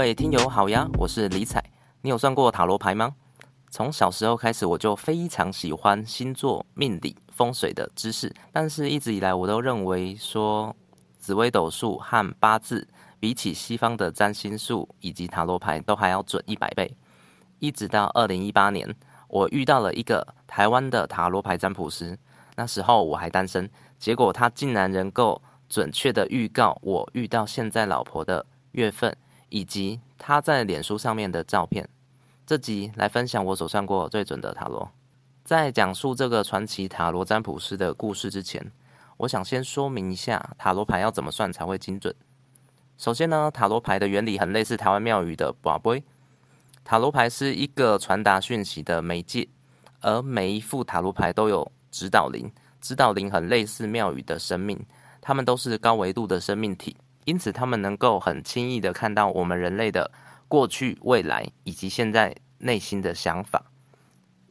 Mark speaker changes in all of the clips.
Speaker 1: 各位听友好呀，我是李彩。你有算过塔罗牌吗？从小时候开始，我就非常喜欢星座、命理、风水的知识，但是一直以来我都认为说紫微斗数和八字比起西方的占星术以及塔罗牌都还要准一百倍。一直到二零一八年，我遇到了一个台湾的塔罗牌占卜师，那时候我还单身，结果他竟然能够准确的预告我遇到现在老婆的月份，以及他在脸书上面的照片。这集来分享我所算过最准的塔罗。在讲述这个传奇塔罗占卜师的故事之前，我想先说明一下塔罗牌要怎么算才会精准。首先呢，塔罗牌的原理很类似台湾庙宇的宝贝。塔罗牌是一个传达讯息的媒介，而每一副塔罗牌都有指导灵，指导灵很类似庙宇的生命，它们都是高维度的生命体，因此他们能够很轻易的看到我们人类的。过去、未来以及现在内心的想法，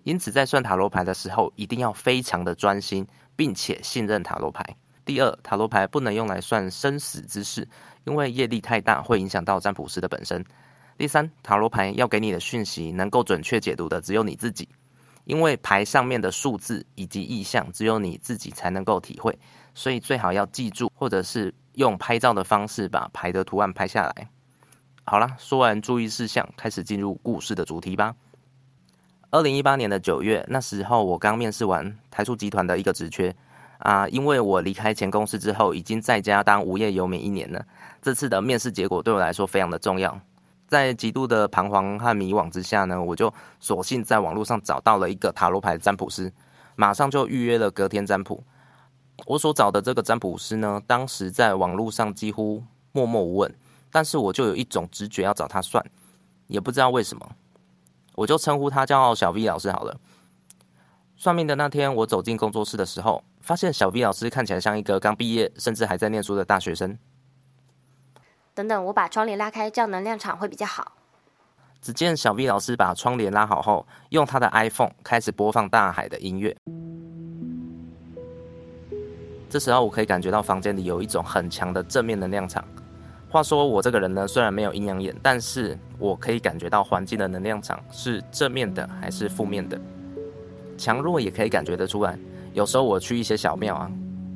Speaker 1: 因此在算塔罗牌的时候，一定要非常的专心，并且信任塔罗牌。第二，塔罗牌不能用来算生死之事，因为业力太大，会影响到占卜师的本身。第三，塔罗牌要给你的讯息能够准确解读的，只有你自己，因为牌上面的数字以及意象，只有你自己才能够体会，所以最好要记住，或者是用拍照的方式把牌的图案拍下来。好了，说完注意事项，开始进入故事的主题吧。二零一八年的九月，那时候我刚面试完台塑集团的一个职缺啊，因为我离开前公司之后，已经在家当无业游民一年了。这次的面试结果对我来说非常的重要，在极度的彷徨和迷惘之下呢，我就索性在网络上找到了一个塔罗牌占卜师，马上就预约了隔天占卜。我所找的这个占卜师呢，当时在网络上几乎默默无闻。但是我就有一种直觉要找他算，也不知道为什么，我就称呼他叫小 V 老师好了。算命的那天，我走进工作室的时候，发现小 V 老师看起来像一个刚毕业甚至还在念书的大学生。
Speaker 2: 等等，我把窗帘拉开，这样能量场会比较好。
Speaker 1: 只见小 V 老师把窗帘拉好后，用他的 iPhone 开始播放大海的音乐。这时候，我可以感觉到房间里有一种很强的正面能量场。话说我这个人呢，虽然没有阴阳眼，但是我可以感觉到环境的能量场是正面的还是负面的，强弱也可以感觉得出来。有时候我去一些小庙啊，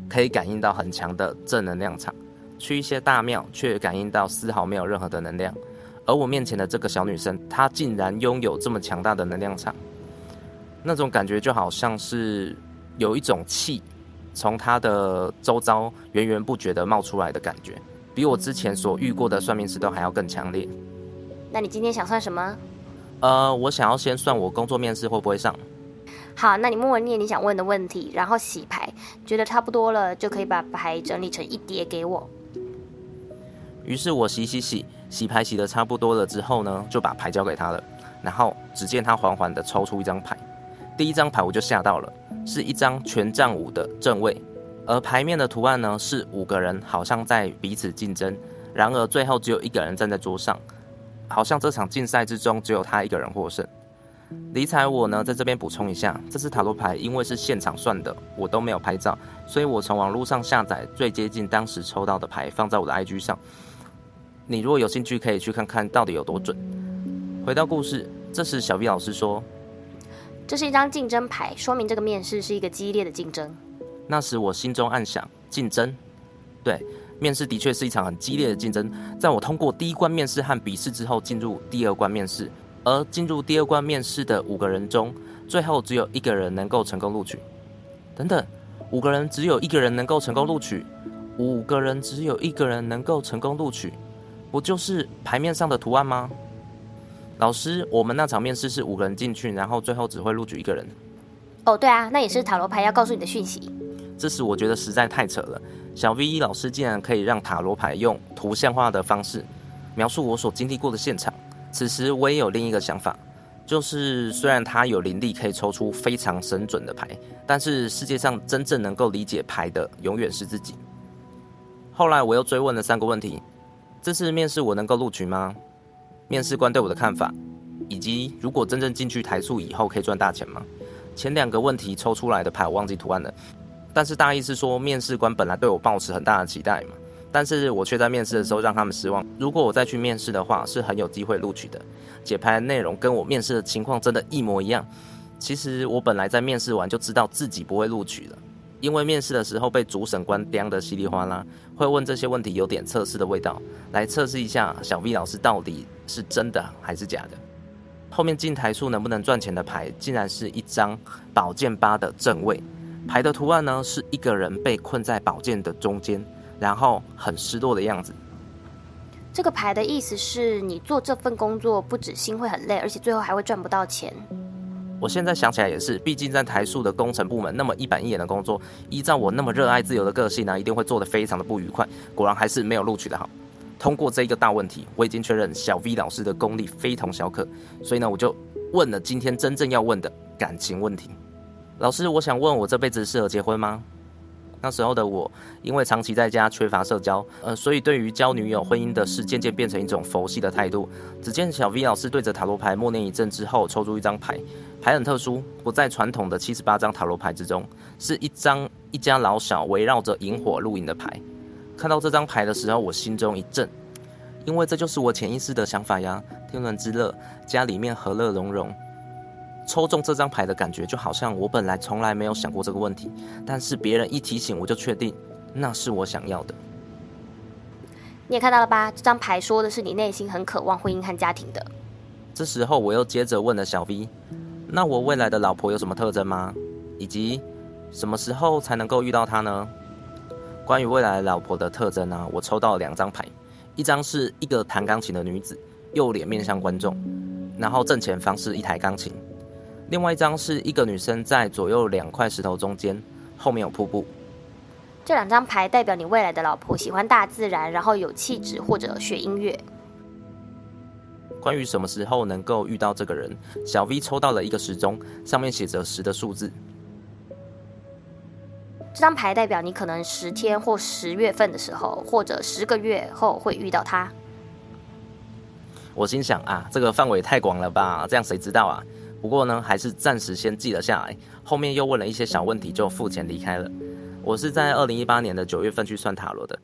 Speaker 1: 可以感应到很强的正能量场；去一些大庙，却感应到丝毫没有任何的能量。而我面前的这个小女生，她竟然拥有这么强大的能量场，那种感觉就好像是有一种气从他的周遭源源不绝的冒出来的感觉。比我之前所遇过的算命师都还要更强烈。
Speaker 2: 那你今天想算什么？
Speaker 1: 呃，我想要先算我工作面试会不会上。
Speaker 2: 好，那你默默念你想问的问题，然后洗牌，觉得差不多了，就可以把牌整理成一叠给我。
Speaker 1: 于是我洗洗洗，洗牌洗的差不多了之后呢，就把牌交给他了。然后只见他缓缓的抽出一张牌，第一张牌我就吓到了，是一张权杖五的正位。而牌面的图案呢，是五个人好像在彼此竞争，然而最后只有一个人站在桌上，好像这场竞赛之中只有他一个人获胜。理睬我呢，在这边补充一下，这次塔罗牌因为是现场算的，我都没有拍照，所以我从网络上下载最接近当时抽到的牌，放在我的 IG 上。你如果有兴趣，可以去看看到底有多准。回到故事，这时小 V 老师说：“
Speaker 2: 这是一张竞争牌，说明这个面试是一个激烈的竞争。”
Speaker 1: 那时我心中暗想：竞争，对，面试的确是一场很激烈的竞争。在我通过第一关面试和笔试之后，进入第二关面试，而进入第二关面试的五个人中，最后只有一个人能够成功录取。等等，五个人只有一个人能够成功录取，五个人只有一个人能够成功录取，不就是牌面上的图案吗？老师，我们那场面试是五个人进去，然后最后只会录取一个人。
Speaker 2: 哦，对啊，那也是塔罗牌要告诉你的讯息。
Speaker 1: 这时我觉得实在太扯了，小 V 老师竟然可以让塔罗牌用图像化的方式描述我所经历过的现场。此时我也有另一个想法，就是虽然他有灵力可以抽出非常神准的牌，但是世界上真正能够理解牌的永远是自己。后来我又追问了三个问题：这次面试我能够录取吗？面试官对我的看法，以及如果真正进去台塑以后可以赚大钱吗？前两个问题抽出来的牌我忘记图案了。但是大意是说，面试官本来对我抱持很大的期待嘛，但是我却在面试的时候让他们失望。如果我再去面试的话，是很有机会录取的。解牌的内容跟我面试的情况真的一模一样。其实我本来在面试完就知道自己不会录取了，因为面试的时候被主审官刁的稀里哗啦，会问这些问题，有点测试的味道，来测试一下小 V 老师到底是真的还是假的。后面进台数能不能赚钱的牌，竟然是一张宝剑八的正位，牌的图案呢是一个人被困在宝剑的中间，然后很失落的样子。
Speaker 2: 这个牌的意思是你做这份工作不止心会很累，而且最后还会赚不到钱。
Speaker 1: 我现在想起来也是，毕竟在台塑的工程部门那么一板一眼的工作，依照我那么热爱自由的个性呢，一定会做得非常的不愉快。果然还是没有录取的好。通过这一个大问题，我已经确认小 V 老师的功力非同小可，所以呢，我就问了今天真正要问的感情问题。老师，我想问我这辈子适合结婚吗？那时候的我，因为长期在家缺乏社交，呃，所以对于交女友、婚姻的事，渐渐变成一种佛系的态度。只见小 V 老师对着塔罗牌默念一阵之后，抽出一张牌，牌很特殊，不在传统的七十八张塔罗牌之中，是一张一家老小围绕着萤火露营的牌。看到这张牌的时候，我心中一震，因为这就是我潜意识的想法呀！天伦之乐，家里面和乐融融。抽中这张牌的感觉，就好像我本来从来没有想过这个问题，但是别人一提醒，我就确定那是我想要的。
Speaker 2: 你也看到了吧？这张牌说的是你内心很渴望婚姻和家庭的。
Speaker 1: 这时候，我又接着问了小 V：“ 那我未来的老婆有什么特征吗？以及什么时候才能够遇到她呢？”关于未来老婆的特征呢，我抽到了两张牌，一张是一个弹钢琴的女子，右脸面向观众，然后正前方是一台钢琴；另外一张是一个女生在左右两块石头中间，后面有瀑布。
Speaker 2: 这两张牌代表你未来的老婆喜欢大自然，然后有气质或者学音乐。
Speaker 1: 关于什么时候能够遇到这个人，小 V 抽到了一个时钟，上面写着十的数字。
Speaker 2: 这张牌代表你可能十天或十月份的时候，或者十个月后会遇到他。
Speaker 1: 我心想啊，这个范围太广了吧，这样谁知道啊？不过呢，还是暂时先记了下来。后面又问了一些小问题，就付钱离开了。我是在二零一八年的九月份去算塔罗的，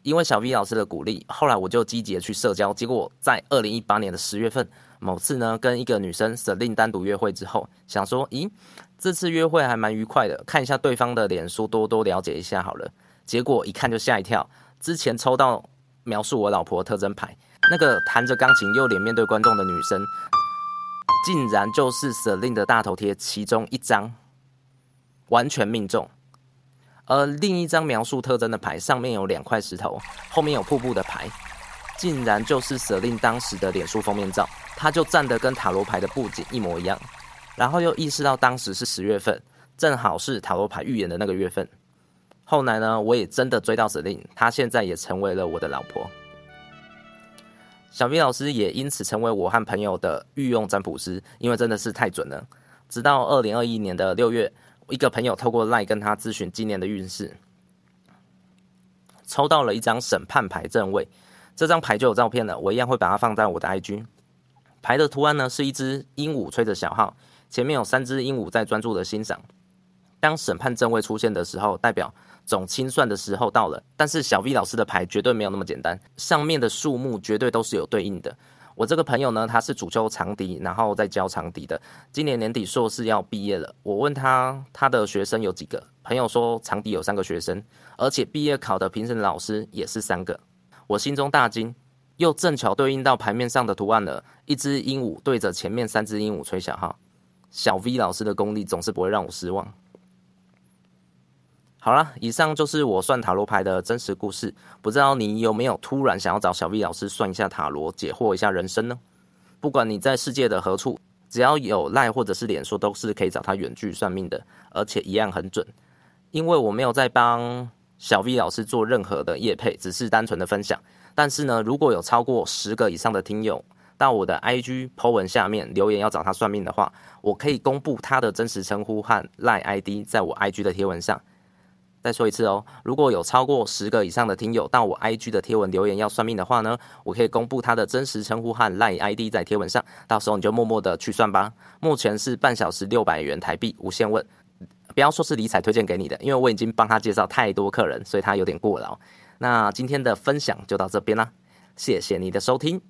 Speaker 1: 因为小 V 老师的鼓励，后来我就积极的去社交。结果在二零一八年的十月份，某次呢跟一个女生 s e l i n 单独约会之后，想说，咦？这次约会还蛮愉快的，看一下对方的脸书，多多了解一下好了。结果一看就吓一跳，之前抽到描述我老婆特征牌，那个弹着钢琴、右脸面对观众的女生，竟然就是 Selin 的大头贴其中一张，完全命中。而另一张描述特征的牌上面有两块石头，后面有瀑布的牌，竟然就是 Selin 当时的脸书封面照，他就站得跟塔罗牌的布景一模一样。然后又意识到当时是十月份，正好是塔罗牌预言的那个月份。后来呢，我也真的追到指令，她现在也成为了我的老婆。小 V 老师也因此成为我和朋友的御用占卜师，因为真的是太准了。直到二零二一年的六月，一个朋友透过 LINE 跟他咨询今年的运势，抽到了一张审判牌正位，这张牌就有照片了，我一样会把它放在我的 IG。牌的图案呢是一只鹦鹉吹着小号。前面有三只鹦鹉在专注的欣赏。当审判正位出现的时候，代表总清算的时候到了。但是小 V 老师的牌绝对没有那么简单，上面的数目绝对都是有对应的。我这个朋友呢，他是主修长笛，然后再教长笛的。今年年底硕士要毕业了，我问他他的学生有几个，朋友说长笛有三个学生，而且毕业考的评审老师也是三个。我心中大惊，又正巧对应到牌面上的图案了，一只鹦鹉对着前面三只鹦鹉吹小号。小 V 老师的功力总是不会让我失望。好了，以上就是我算塔罗牌的真实故事。不知道你有没有突然想要找小 V 老师算一下塔罗，解惑一下人生呢？不管你在世界的何处，只要有赖或者是脸书，都是可以找他远距算命的，而且一样很准。因为我没有在帮小 V 老师做任何的业配，只是单纯的分享。但是呢，如果有超过十个以上的听友，到我的 IG po 文下面留言要找他算命的话，我可以公布他的真实称呼和赖 ID 在我 IG 的贴文上。再说一次哦，如果有超过十个以上的听友到我 IG 的贴文留言要算命的话呢，我可以公布他的真实称呼和赖 ID 在贴文上，到时候你就默默的去算吧。目前是半小时六百元台币，无限问。不要说是理财推荐给你的，因为我已经帮他介绍太多客人，所以他有点过劳。那今天的分享就到这边啦，谢谢你的收听。